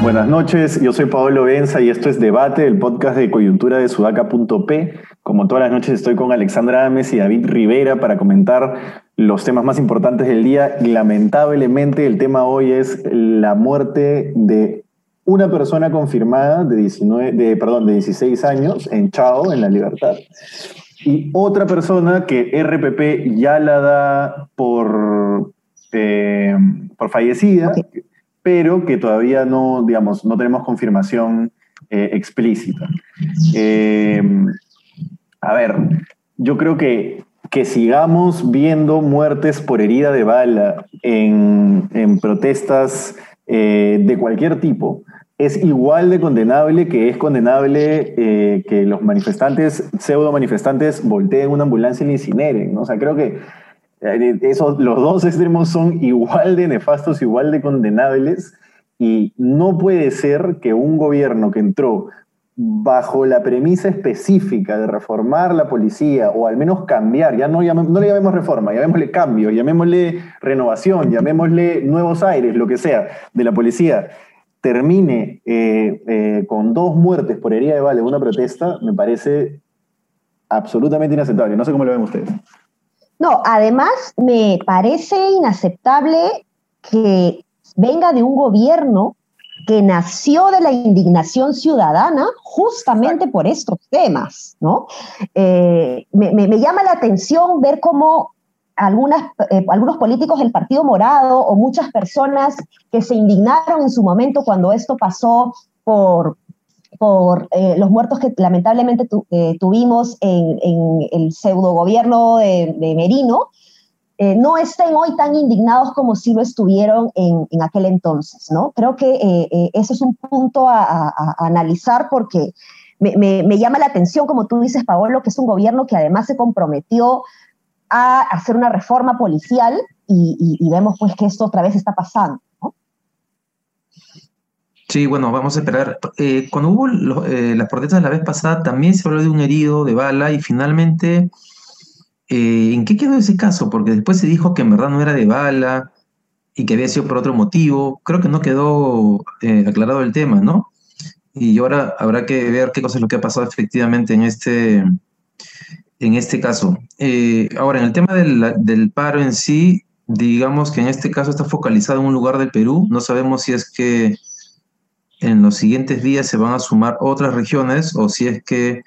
Buenas noches, yo soy Pablo Benza y esto es Debate, el podcast de coyuntura de sudaca.p. Como todas las noches estoy con Alexandra Ames y David Rivera para comentar los temas más importantes del día. Lamentablemente el tema hoy es la muerte de una persona confirmada de, 19, de, perdón, de 16 años en Chao, en La Libertad, y otra persona que RPP ya la da por, eh, por fallecida, pero que todavía no, digamos, no tenemos confirmación eh, explícita. Eh, a ver, yo creo que, que sigamos viendo muertes por herida de bala en, en protestas de cualquier tipo, es igual de condenable que es condenable eh, que los manifestantes, pseudo manifestantes, volteen una ambulancia y la incineren. ¿no? O sea, creo que eh, esos, los dos extremos son igual de nefastos, igual de condenables, y no puede ser que un gobierno que entró bajo la premisa específica de reformar la policía, o al menos cambiar, ya no, no le llamemos reforma, llamémosle cambio, llamémosle renovación, llamémosle nuevos aires, lo que sea, de la policía, termine eh, eh, con dos muertes por herida de bala en una protesta, me parece absolutamente inaceptable. No sé cómo lo ven ustedes. No, además me parece inaceptable que venga de un gobierno que nació de la indignación ciudadana justamente por estos temas, ¿no? Eh, me, me, llama la atención ver cómo algunas, eh, algunos políticos del Partido Morado o muchas personas que se indignaron en su momento cuando esto pasó por, por eh, los muertos que lamentablemente eh, tuvimos en, el pseudo gobierno de, Merino, no estén hoy tan indignados como si lo estuvieron en, aquel entonces, ¿no? Creo que eso es un punto a, analizar porque me, me, llama la atención, como tú dices, Paolo, que es un gobierno que además se comprometió a hacer una reforma policial y, vemos pues que esto otra vez está pasando. Sí, bueno, vamos a esperar. Eh, cuando hubo eh, las protestas la vez pasada, también se habló de un herido de bala y finalmente, eh, ¿en qué quedó ese caso? Porque después se dijo que en verdad no era de bala y que había sido por otro motivo. Creo que no quedó aclarado el tema, ¿no? Y ahora habrá que ver qué cosa es lo que ha pasado efectivamente en este, en este caso. Eh, ahora, en el tema del, paro en sí, digamos que en este caso está focalizado en un lugar del Perú. No sabemos si es que en los siguientes días se van a sumar otras regiones o si es que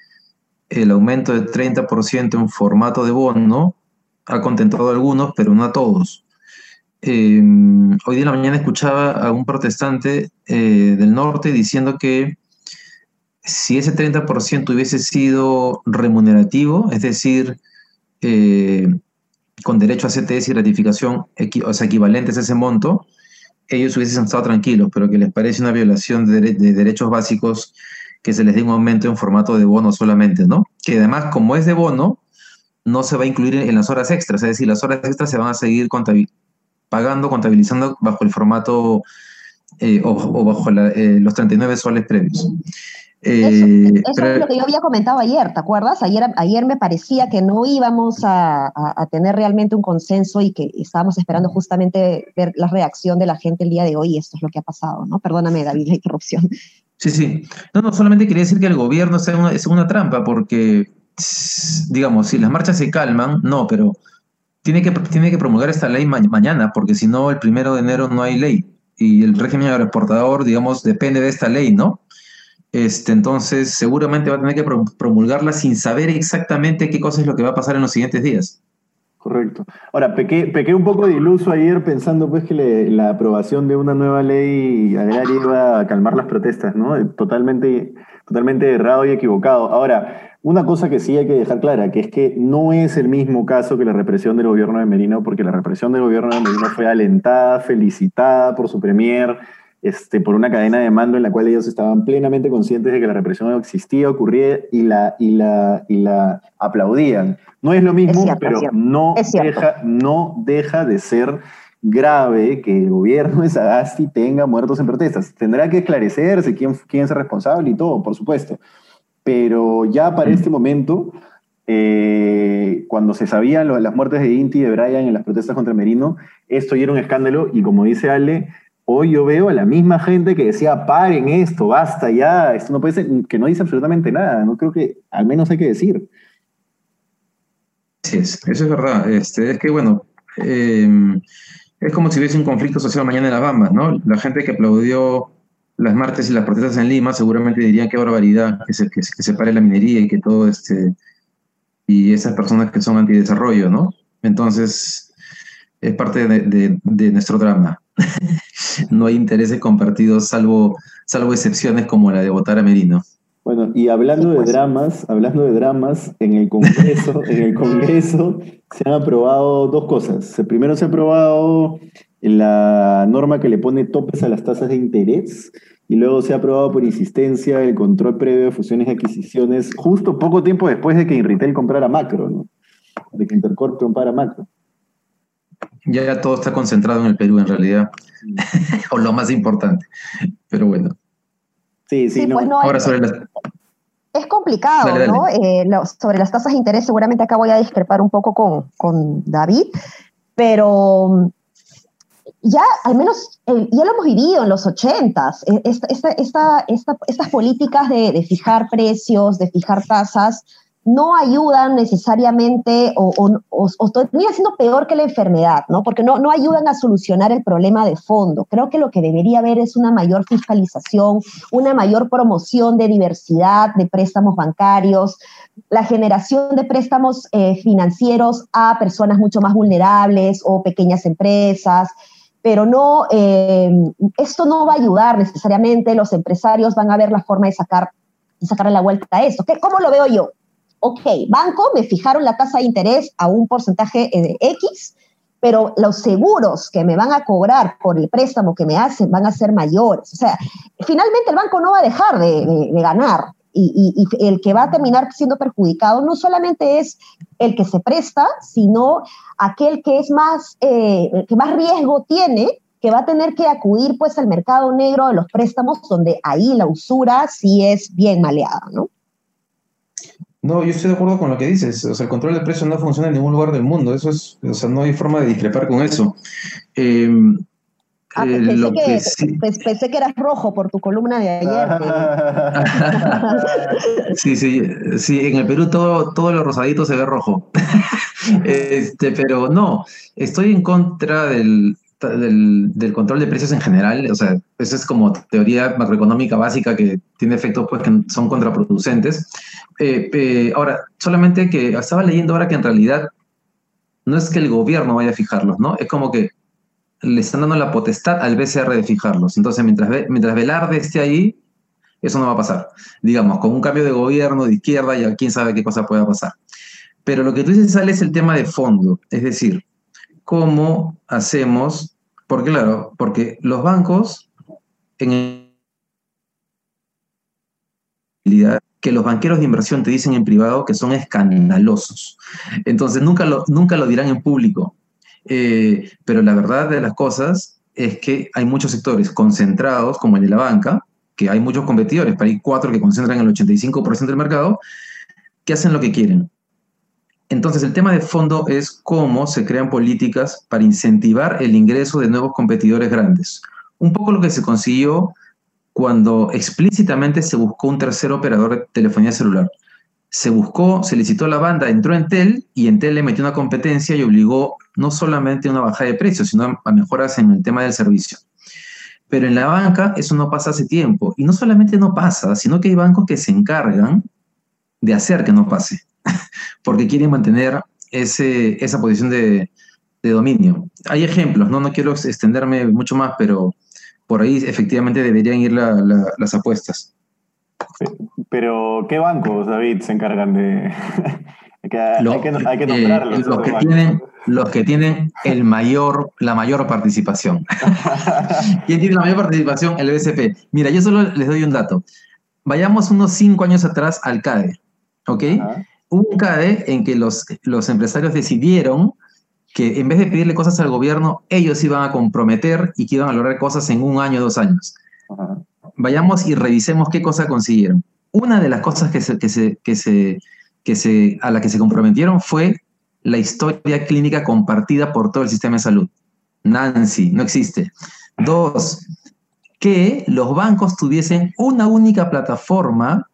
el aumento del 30% en formato de bono ha contentado a algunos, pero no a todos. Em, hoy en la mañana escuchaba a un protestante eh, del norte diciendo que si ese 30% hubiese sido remunerativo, es decir, eh, con derecho a CTS y ratificación o sea, equivalentes a ese monto, ellos hubiesen estado tranquilos, pero que les parece una violación de, derechos básicos que se les dé un aumento en formato de bono solamente, ¿no? Que además, como es de bono, no se va a incluir en las horas extras, es decir, las horas extras se van a seguir pagando, contabilizando bajo el formato eh, o, bajo eh, los 39 soles previos. Eh, eso, es lo que yo había comentado ayer, ¿te acuerdas? Ayer, ayer me parecía que no íbamos a, tener realmente un consenso y que estábamos esperando justamente ver la reacción de la gente el día de hoy y esto es lo que ha pasado, ¿no? Perdóname, David, la interrupción. Sí, sí. No, no, solamente quería decir que el gobierno es una, es una trampa porque, digamos, si las marchas se calman, no, pero tiene que, tiene que promulgar esta ley mañana porque si no, el primero de enero no hay ley y el régimen agroexportador, digamos, depende de esta ley, ¿no? Este, entonces, seguramente va a tener que promulgarla sin saber exactamente qué cosa es lo que va a pasar en los siguientes días. Correcto. Ahora, pequé, un poco de iluso ayer pensando pues que la aprobación de una nueva ley agraria iba a calmar las protestas, ¿no? Totalmente, totalmente errado y equivocado. Ahora, una cosa que sí hay que dejar clara, que es que no es el mismo caso que la represión del gobierno de Merino, porque la represión del gobierno de Merino fue alentada, felicitada por su premier, este, por una cadena de mando en la cual ellos estaban plenamente conscientes de que la represión existía, ocurría y la, y la, y la aplaudían. No es lo mismo, pero no, deja, no deja de ser grave que el gobierno de Sagasti tenga muertos en protestas. Tendrá que esclarecerse quién, quién es el responsable y todo, por supuesto. Pero ya para este momento, eh, cuando se sabían las muertes de Inti y de Brian en las protestas contra Merino, esto ya era un escándalo y como dice Ale, hoy yo veo a la misma gente que decía, paren esto, basta ya, esto no puede ser, que no dice absolutamente nada, no creo que, al menos hay que decir. Sí, eso es verdad. Este, es que, bueno, em, es como si hubiese un conflicto social mañana en las Bambas, ¿no? La gente que aplaudió las martes y las protestas en Lima seguramente dirían qué barbaridad que se, que, se pare la minería y que todo este y esas personas que son antidesarrollo, ¿no? Entonces, es parte de, nuestro drama. no hay intereses compartidos salvo, salvo excepciones como la de votar a Merino. Bueno, y hablando de dramas, hablando de dramas, en el Congreso, en el Congreso se han aprobado dos cosas. Primero se ha aprobado la norma que le pone topes a las tasas de interés y luego se ha aprobado por insistencia el control previo de fusiones y adquisiciones justo poco tiempo después de que Inritel comprara Macro, ¿no? De que Intercorp comprara Macro. Ya, ya todo está concentrado en el Perú en realidad, o lo más importante, pero bueno. Sí, sí, pues no. Ahora sobre las... Es complicado, ¿no? Eh, sobre las tasas de interés, seguramente acá voy a discrepar un poco con, con David, pero ya al menos ya lo hemos vivido en los ochentas, e, esta, esta, estas políticas de, de, fijar precios, de fijar tasas, no ayudan necesariamente o, o, o, termina siendo peor que la enfermedad, ¿no? Porque no, no ayudan a solucionar el problema de fondo. Creo que lo que debería haber es una mayor fiscalización, una mayor promoción de diversidad de préstamos bancarios, la generación de préstamos eh, financieros a personas mucho más vulnerables o pequeñas empresas, pero no, eh, esto no va a ayudar necesariamente, los empresarios van a ver la forma de sacar, de la vuelta a esto. ¿Qué, ¿Cómo lo veo yo? Ok, banco, me fijaron la tasa de interés a un porcentaje de X, pero los seguros que me van a cobrar por el préstamo que me hacen van a ser mayores. O sea, finalmente el banco no va a dejar de, de ganar y, el que va a terminar siendo perjudicado no solamente es el que se presta, sino aquel que es más, eh, que más riesgo tiene, que va a tener que acudir pues al mercado negro de los préstamos, donde ahí la usura sí es bien maleada, ¿no? No, yo estoy de acuerdo con lo que dices. O sea, el control de precios no funciona en ningún lugar del mundo. Eso es, o sea, no hay forma de discrepar con eso. Eh, Ah, eh, pensé, que, eras rojo por tu columna de ayer. sí, sí, sí, en el Perú todo, todo lo rosadito se ve rojo. este, pero no, estoy en contra del, del, control de precios en general. O sea, eso es como teoría macroeconómica básica que tiene efectos pues, que son contraproducentes. Eh, ahora, solamente que estaba leyendo ahora que en realidad no es que el gobierno vaya a fijarlos, ¿no? Es como que le están dando la potestad al BCR de fijarlos. Entonces, mientras, mientras Velarde esté ahí, eso no va a pasar. Digamos, con un cambio de gobierno de izquierda, ya quién sabe qué cosa pueda pasar. Pero lo que tú dices, sale es el tema de fondo. Es decir, cómo hacemos, porque claro, porque los bancos en que los banqueros de inversión te dicen en privado que son escandalosos. Entonces nunca lo, nunca lo dirán en público. Eh, pero la verdad de las cosas es que hay muchos sectores concentrados, como el de la banca, que hay muchos competidores, pero hay cuatro que concentran el 85% del mercado, que hacen lo que quieren. Entonces, el tema de fondo es cómo se crean políticas para incentivar el ingreso de nuevos competidores grandes. Un poco lo que se consiguió cuando explícitamente se buscó un tercer operador de telefonía celular se buscó, se licitó la banda, entró en Entel y Entel le metió una competencia y obligó no solamente a una bajada de precios, sino a mejoras en el tema del servicio. Pero en la banca eso no pasa hace tiempo. Y no solamente no pasa, sino que hay bancos que se encargan de hacer que no pase, porque quieren mantener ese, esa posición de, dominio. Hay ejemplos, ¿no? no quiero extenderme mucho más, pero por ahí efectivamente deberían ir las apuestas. Pero, ¿qué bancos, David, se encargan de...? hay, que, hay, que, nombrarlos. Eh, los, que tienen, los que tienen el mayor, la mayor participación. ¿Quién tiene la mayor participación? El BCP. Mira, yo solo les doy un dato. Vayamos unos cinco años atrás al CADE, ¿ok? Un CADE en que los, los empresarios decidieron que en vez de pedirle cosas al gobierno, ellos iban a comprometer y que iban a lograr cosas en un año, dos años. Vayamos y revisemos qué cosa consiguieron. Una de las cosas que se, que se, que se, que se, a la que se comprometieron fue la historia clínica compartida por todo el sistema de salud. Nancy, no existe. Dos, que los bancos tuviesen una única plataforma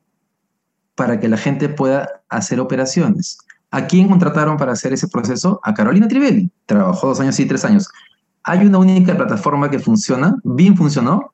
para que la gente pueda hacer operaciones. ¿A quién contrataron para hacer ese proceso? A Carolina Trivelli. Trabajó dos años y tres años. ¿Hay una única plataforma que funciona? ¿BIM funcionó?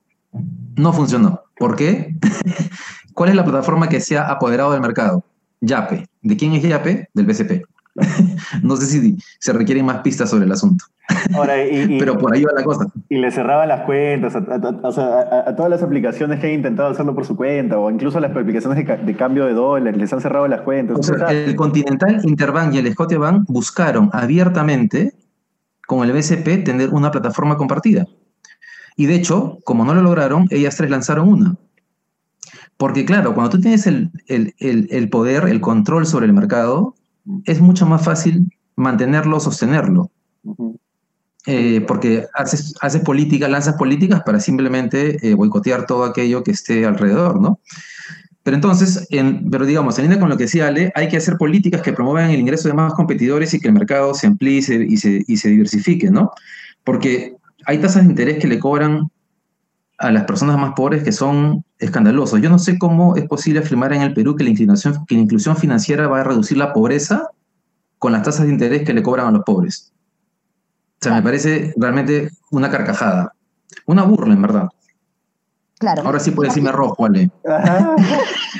No funcionó. ¿Por qué? ¿Cuál es la plataforma que se ha apoderado del mercado? YAPE. ¿De quién es YAPE? Del BCP. no sé si se requieren más pistas sobre el asunto. Pero por ahí va la cosa. Y le cerraban las cuentas a, todas las aplicaciones que han intentado hacerlo por su cuenta, o incluso las aplicaciones de, cambio de dólares, les han cerrado las cuentas. el Continental, Interbank y el Scotiabank buscaron abiertamente con el BCP tener una plataforma compartida. Y de hecho, como no lo lograron, ellas tres lanzaron una. Porque claro, cuando tú tienes el, el poder, el control sobre el mercado, es mucho más fácil mantenerlo, sostenerlo. Eh, porque haces, haces política, lanzas políticas para simplemente eh, boicotear todo aquello que esté alrededor, ¿no? Pero entonces, en, pero digamos, en línea con lo que decía Ale, hay que hacer políticas que promuevan el ingreso de más competidores y que el mercado se amplíe y se, y se, diversifique, ¿no? Porque hay tasas de interés que le cobran a las personas más pobres que son escandalosos. Yo no sé cómo es posible afirmar en el Perú que la, inclinación, que la inclusión financiera va a reducir la pobreza con las tasas de interés que le cobran a los pobres. O sea, me parece realmente una carcajada. Una burla, en verdad. Claro. Ahora sí puede decirme rojo, Ale.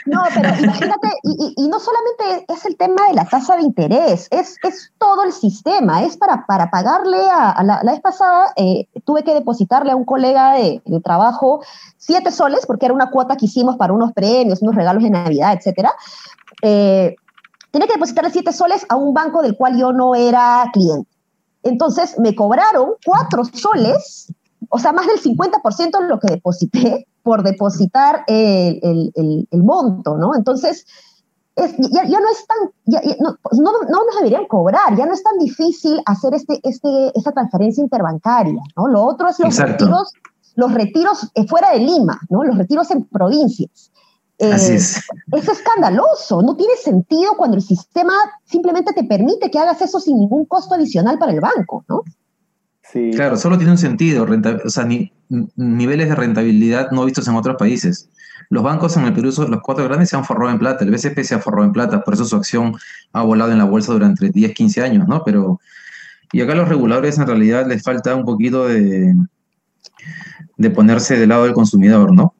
no, pero imagínate, y, no solamente es el tema de la tasa de interés, es, es todo el sistema. Es para, para pagarle a, la, vez pasada, eh, tuve que depositarle a un colega de, trabajo siete soles, porque era una cuota que hicimos para unos premios, unos regalos de Navidad, etcétera. Eh, tenía que depositarle siete soles a un banco del cual yo no era cliente. Entonces me cobraron cuatro soles, o sea, más del 50% de lo que deposité por depositar el, monto, ¿no? Entonces, ya, no es tan, no, nos deberían cobrar, ya no es tan difícil hacer este, este, esta transferencia interbancaria, ¿no? Lo otro es los retiros, los retiros eh, fuera de Lima, ¿no? Los retiros en provincias. Así eh, es. Es escandaloso, no tiene sentido cuando el sistema simplemente te permite que hagas eso sin ningún costo adicional para el banco, ¿no? Claro, solo tiene un sentido, o sea, niveles de rentabilidad no vistos en otros países. Los bancos en el Perú, los cuatro grandes, se han forrado en plata, el BCP se ha forrado en plata, por eso su acción ha volado en la bolsa durante 10, 15 años, ¿no? Pero, y acá los reguladores en realidad les falta un poquito de, de ponerse del lado del consumidor, ¿no?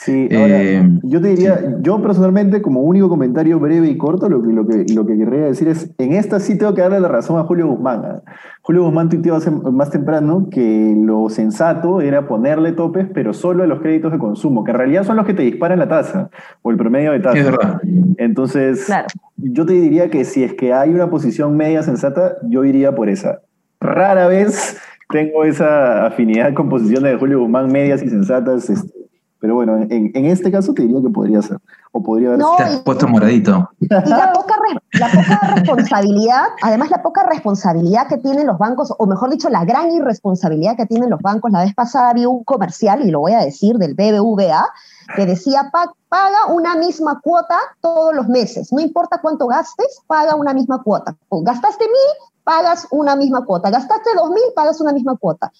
Sí, ahora, eh, yo te diría, yo personalmente, como único comentario breve y corto, lo que, lo, que, lo que querría decir es, en esta sí tengo que darle la razón a Julio Guzmán. ¿ah? Julio Guzmán tuiteó más temprano que lo sensato era ponerle topes, pero solo a los créditos de consumo, que en realidad son los que te disparan la tasa, o el promedio de tasa. Es verdad. Entonces, yo te diría que si es que hay una posición media sensata, yo iría por esa. Rara vez tengo esa afinidad con posiciones de Julio Guzmán medias y sensatas. Este, pero bueno, en, en, este caso te diría que podría ser. O podría haber no, Te has puesto moradito. Y la poca, la poca responsabilidad, además la poca responsabilidad que tienen los bancos, o mejor dicho, la gran irresponsabilidad que tienen los bancos. La vez pasada vi un comercial, y lo voy a decir, del BBVA, que decía, paga una misma cuota todos los meses. No importa cuánto gastes, paga una misma cuota. O gastaste mil, pagas una misma cuota. Gastaste dos mil, pagas una misma cuota.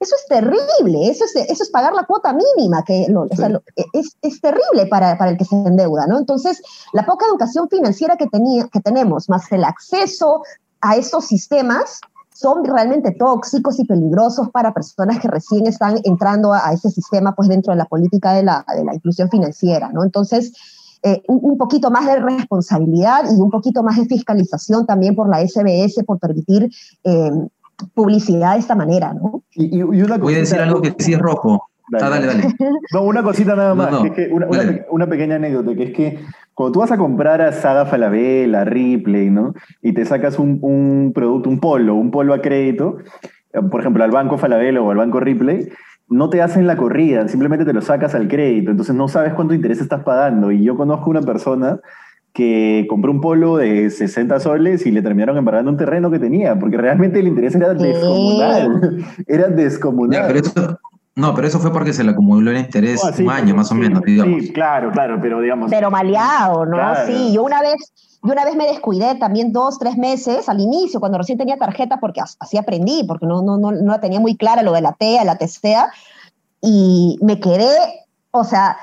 Eso es terrible, eso es, eso es pagar la cuota mínima, que es, es, terrible para, para, el que se endeuda, ¿no? Entonces, la poca educación financiera que, tenía, que tenemos, más el acceso a estos sistemas, son realmente tóxicos y peligrosos para personas que recién están entrando a, ese sistema, pues dentro de la política de la, de la inclusión financiera, ¿no? Entonces, eh, un, poquito más de responsabilidad y un poquito más de fiscalización también por la SBS, por permitir eh, publicidad de esta manera, ¿no? Y, Voy a decir algo que sí es rojo. Dale. Ah, dale, dale. No, una cosita nada más, una, pequeña anécdota, que es que cuando tú vas a comprar a Saga Falabella, Ripley, ¿no? Y te sacas un, producto, un polo, un polo a crédito, eh, por ejemplo, al banco Falabella o al banco Ripley, no te hacen la corrida, simplemente te lo sacas al crédito, entonces no sabes cuánto interés estás pagando. Y yo conozco una persona que compró un polo de 60 soles y le terminaron embargando un terreno que tenía, porque realmente el interés era descomunal. Era descomunal. no, pero eso fue porque se le acumuló el interés ah, un año más o menos, digamos. Sí, claro, claro, pero digamos. Pero maleado, ¿no? Sí, yo una vez, yo una vez me descuidé también dos, tres meses al inicio, cuando recién tenía tarjeta, porque así aprendí, porque no, no, no, no la tenía muy clara lo de la TEA, la TESTEA, y me quedé, o sea,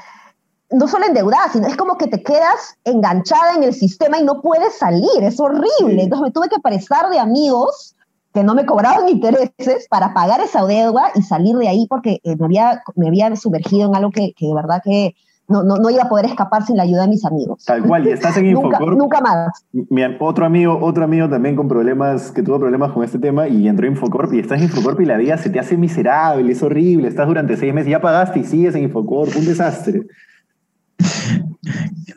no solo endeudada, sino es como que te quedas enganchada en el sistema y no puedes salir, es horrible. Entonces me tuve que prestar de amigos que no me cobraban intereses para pagar esa deuda y salir de ahí porque eh, me, había, me había sumergido en algo que, que de verdad que no, no, no, iba a poder escapar sin la ayuda de mis amigos. Tal cual, y estás en Infocorp. nunca, más. Mi, otro amigo, otro amigo también con problemas, que tuvo problemas con este tema y entró en Infocorp y estás en Infocorp y la vida se te hace miserable, es horrible, estás durante seis meses, ya pagaste y sigues en Infocorp, un desastre.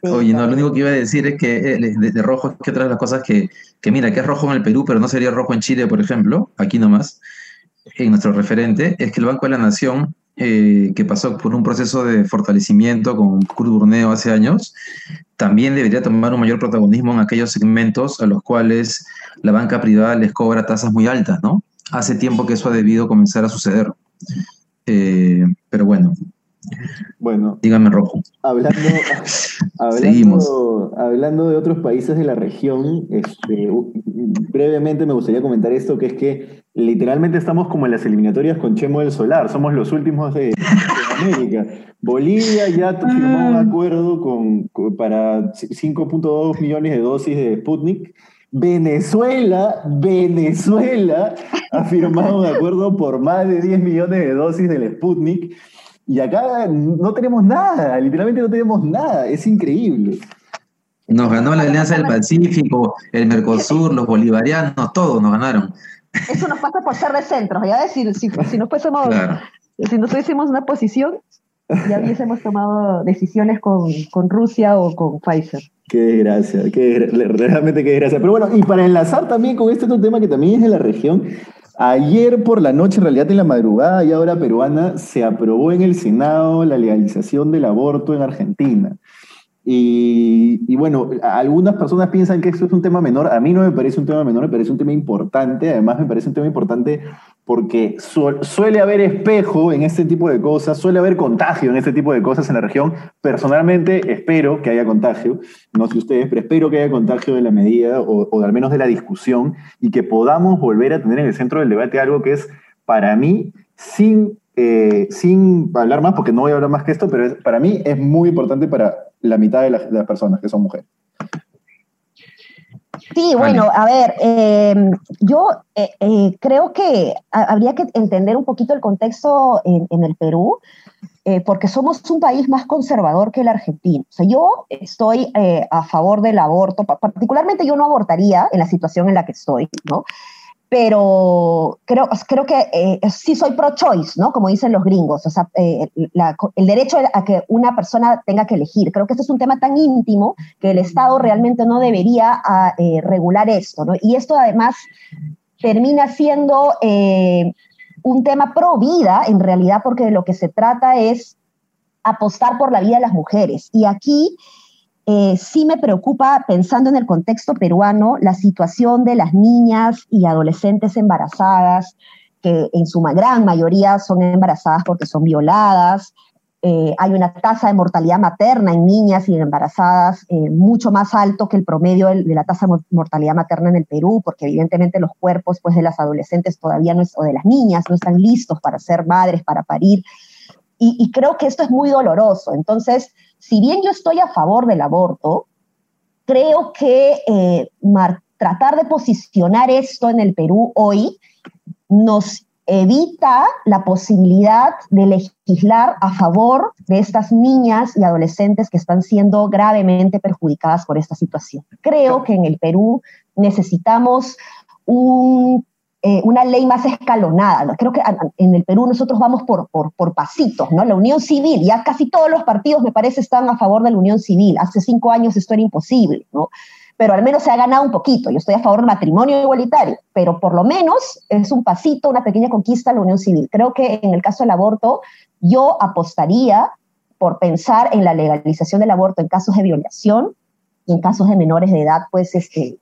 Oye, no, lo único que iba a decir es que eh, de, rojo es que otra de las cosas que, que, mira, que es rojo en el Perú, pero no sería rojo en Chile, por ejemplo, aquí nomás, en nuestro referente, es que el Banco de la Nación, eh, que pasó por un proceso de fortalecimiento con Kurt Burneo hace años, también debería tomar un mayor protagonismo en aquellos segmentos a los cuales la banca privada les cobra tasas muy altas, ¿no? Hace tiempo que eso ha debido comenzar a suceder. Eh, pero bueno, bueno, dígame rojo. Hablando, hablando, de otros países de la región, este, brevemente me gustaría comentar esto, que es que literalmente estamos como en las eliminatorias con Chemo del Solar, somos los últimos de, América. Bolivia ya firmó un acuerdo con, para 5.2 millones de dosis de Sputnik. Venezuela, Venezuela ha firmado un acuerdo por más de 10 millones de dosis del Sputnik. Y acá no tenemos nada, literalmente no tenemos nada, es increíble. Nos ganó la Alianza del Pacífico, el Mercosur, los bolivarianos, todos nos ganaron. Eso nos pasa por ser de centro, ya decir, si, si no fuésemos, si no tuviésemos una posición, ya hubiésemos tomado decisiones con, con Rusia o con Pfizer. Qué desgracia, qué, realmente qué desgracia. Pero bueno, y para enlazar también con este otro tema que también es de la región, Ayer por la noche, en realidad en la madrugada y ahora peruana, se aprobó en el Senado la legalización del aborto en Argentina. Y, bueno, algunas personas piensan que esto es un tema menor. A mí no me parece un tema menor, me parece un tema importante. Además, me parece un tema importante porque suele haber espejo en este tipo de cosas, suele haber contagio en este tipo de cosas en la región. Personalmente, espero que haya contagio. No sé ustedes, pero espero que haya contagio de la medida o, o al menos de la discusión y que podamos volver a tener en el centro del debate algo que es, para mí, sin eh, sin hablar más, porque no voy a hablar más que esto, pero para mí es muy importante para la mitad de, las personas que son mujeres. Sí, bueno, a ver, eh, yo eh, creo que habría que entender un poquito el contexto en, el Perú, porque somos un país más conservador que el argentino. O sea, yo estoy a favor del aborto, particularmente yo no abortaría en la situación en la que estoy, ¿no? Pero creo, creo que eh, sí soy pro-choice, ¿no? Como dicen los gringos, o sea, eh, el derecho a que una persona tenga que elegir. Creo que este es un tema tan íntimo que el Estado realmente no debería ah, eh, regular esto, ¿no? Y esto además termina siendo un tema pro vida, en realidad, porque de lo que se trata es apostar por la vida de las mujeres. Y aquí eh, sí me preocupa, pensando en el contexto peruano, la situación de las niñas y adolescentes embarazadas, que en su gran mayoría son embarazadas porque son violadas. Eh, hay una tasa de mortalidad materna en niñas y embarazadas eh, mucho más alto que el promedio de, la tasa de mortalidad materna en el Perú, porque evidentemente los cuerpos pues, de las adolescentes todavía no o de las niñas no están listos para ser madres, para parir. Y creo que esto es muy doloroso. Entonces, si bien yo estoy a favor del aborto, creo que eh, tratar de posicionar esto en el Perú hoy nos evita la posibilidad de legislar a favor de estas niñas y adolescentes que están siendo gravemente perjudicadas por esta situación. Creo que en el Perú necesitamos un eh, una ley más escalonada. Creo que en el Perú nosotros vamos por, por, pasitos, ¿no? La unión civil, ya casi todos los partidos me parece están a favor de la unión civil. Hace cinco años esto era imposible, ¿no? Pero al menos se ha ganado un poquito. Yo estoy a favor del matrimonio igualitario, pero por lo menos es un pasito, una pequeña conquista a la unión civil. Creo que en el caso del aborto, yo apostaría por pensar en la legalización del aborto en casos de violación, en casos de menores de edad, pues este,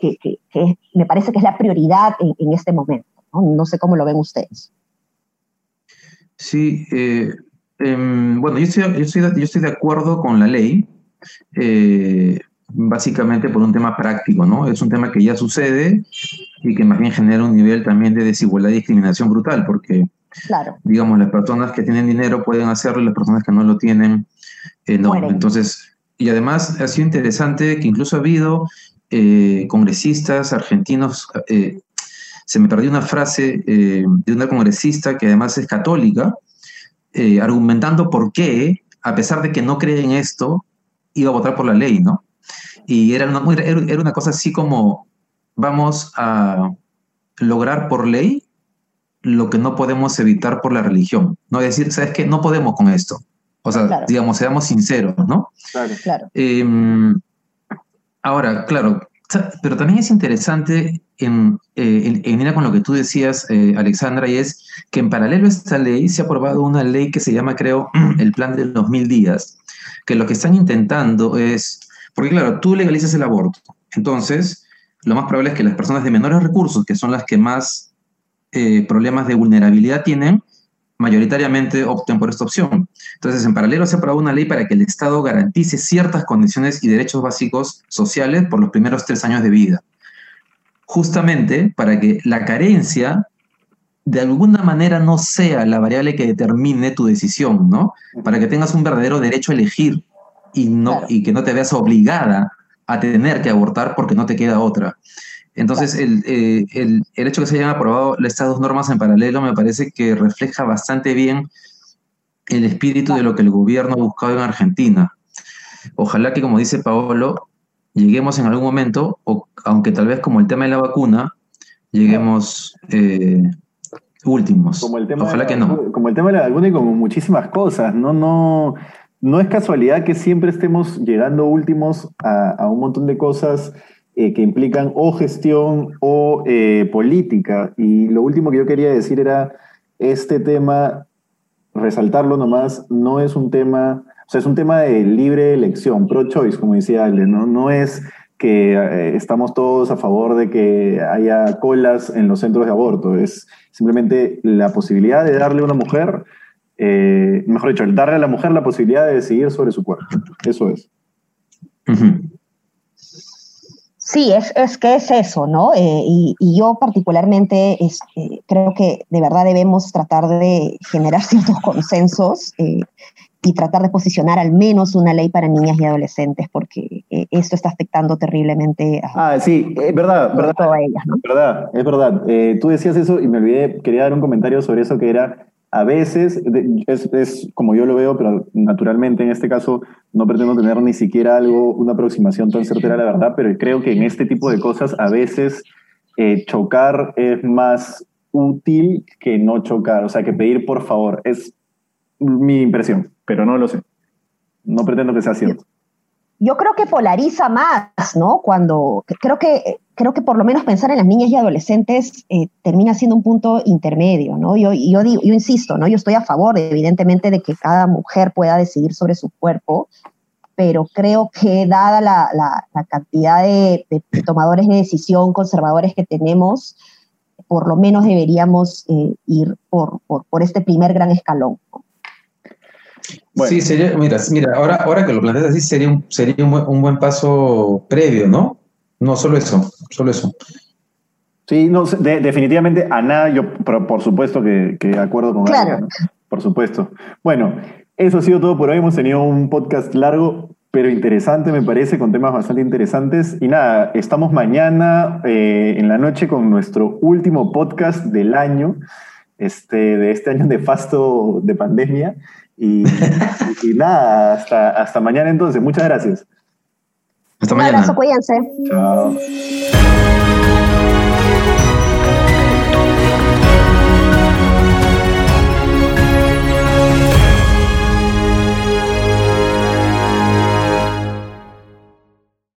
que, me parece que es la prioridad en, este momento. ¿no? sé cómo lo ven ustedes. Sí, eh, em, bueno, yo estoy, yo, estoy, de acuerdo con la ley, eh, básicamente por un tema práctico, ¿no? Es un tema que ya sucede y que más bien genera un nivel también de desigualdad y discriminación brutal, porque, claro. digamos, las personas que tienen dinero pueden hacerlo y las personas que no lo tienen, eh, no. Entonces, y además ha sido interesante que incluso ha habido eh, congresistas argentinos, eh, se me perdió una frase eh, de una congresista que además es católica, argumentando por qué, a pesar de que no cree en esto, iba a votar por la ley, ¿no? Y era una, era una cosa así como, vamos a lograr por ley lo que no podemos evitar por la religión. No es decir, ¿sabes qué? No podemos con esto. O sea, digamos, seamos sinceros, ¿no? Claro, claro. Em, Ahora, claro, pero también es interesante en, eh, con lo que tú decías, eh, Alexandra, y es que en paralelo a esta ley se ha aprobado una ley que se llama, creo, el plan de los mil días, que lo que están intentando es, porque claro, tú legalizas el aborto, entonces lo más probable es que las personas de menores recursos, que son las que más eh, problemas de vulnerabilidad tienen, mayoritariamente opten por esta opción. Entonces, en paralelo se ha aprobado una ley para que el Estado garantice ciertas condiciones y derechos básicos sociales por los primeros tres años de vida. Justamente para que la carencia de alguna manera no sea la variable que determine tu decisión, ¿no? Para que tengas un verdadero derecho a elegir y, no, y que no te veas obligada a tener que abortar porque no te queda otra. Entonces, eh, el, hecho que se hayan aprobado estas dos normas en paralelo me parece que refleja bastante bien el espíritu de lo que el gobierno ha buscado en Argentina. Ojalá que, como dice Paolo, lleguemos en algún momento, o, aunque tal vez como el tema de la vacuna, lleguemos eh, últimos. Ojalá que no. Como el tema de la vacuna y como muchísimas cosas. No, no, no es casualidad que siempre estemos llegando últimos a, a un montón de cosas eh, que implican o gestión o eh, política. Y lo último que yo quería decir era, este tema, resaltarlo nomás, no es un tema, o sea, es un tema de libre elección, pro-choice, como decía Ale, ¿no? No es que eh, estamos todos a favor de que haya colas en los centros de aborto, es simplemente la posibilidad de darle a una mujer, mejor dicho, darle a la mujer la posibilidad de decidir sobre su cuerpo. Eso es. Sí, es, es, que es eso, ¿no? Eh, y, yo particularmente este, creo que de verdad debemos tratar de generar ciertos consensos eh, y tratar de posicionar al menos una ley para niñas y adolescentes, porque eh, esto está afectando terriblemente a, ah, sí, es verdad, verdad, ellas, ¿no? verdad, es verdad. tú decías eso y me olvidé, quería dar un comentario sobre eso que era a veces, es, como yo lo veo, pero naturalmente en este caso no pretendo tener ni siquiera algo, una aproximación tan certera a la verdad, pero creo que en este tipo de cosas a veces eh, chocar es más útil que no chocar, o sea, que pedir por favor. Es mi impresión, pero no lo sé. No pretendo que sea cierto yo creo que polariza más, ¿no? Cuando creo que, creo que por lo menos pensar en las niñas y adolescentes eh, termina siendo un punto intermedio, ¿no? Yo, yo, digo, yo insisto, ¿no? Yo estoy a favor, evidentemente, de que cada mujer pueda decidir sobre su cuerpo, pero creo que dada la, la, cantidad de, tomadores de decisión conservadores que tenemos, por lo menos deberíamos eh, ir por, por, por, este primer gran escalón. Sí, sería, mira, mira ahora, ahora que lo planteas así, sería, un, sería un, buen, paso previo, ¿no? No, solo eso, solo eso. Sí, no, definitivamente a nada, yo por, supuesto que, que, de acuerdo con claro. por supuesto. Bueno, eso ha sido todo por hoy. Hemos tenido un podcast largo, pero interesante, me parece, con temas bastante interesantes. Y nada, estamos mañana eh, en la noche con nuestro último podcast del año, este, de este año de fasto de pandemia. Y, nada, hasta, hasta mañana entonces. Muchas gracias. Hasta mañana. Un abrazo, cuídense. Chao.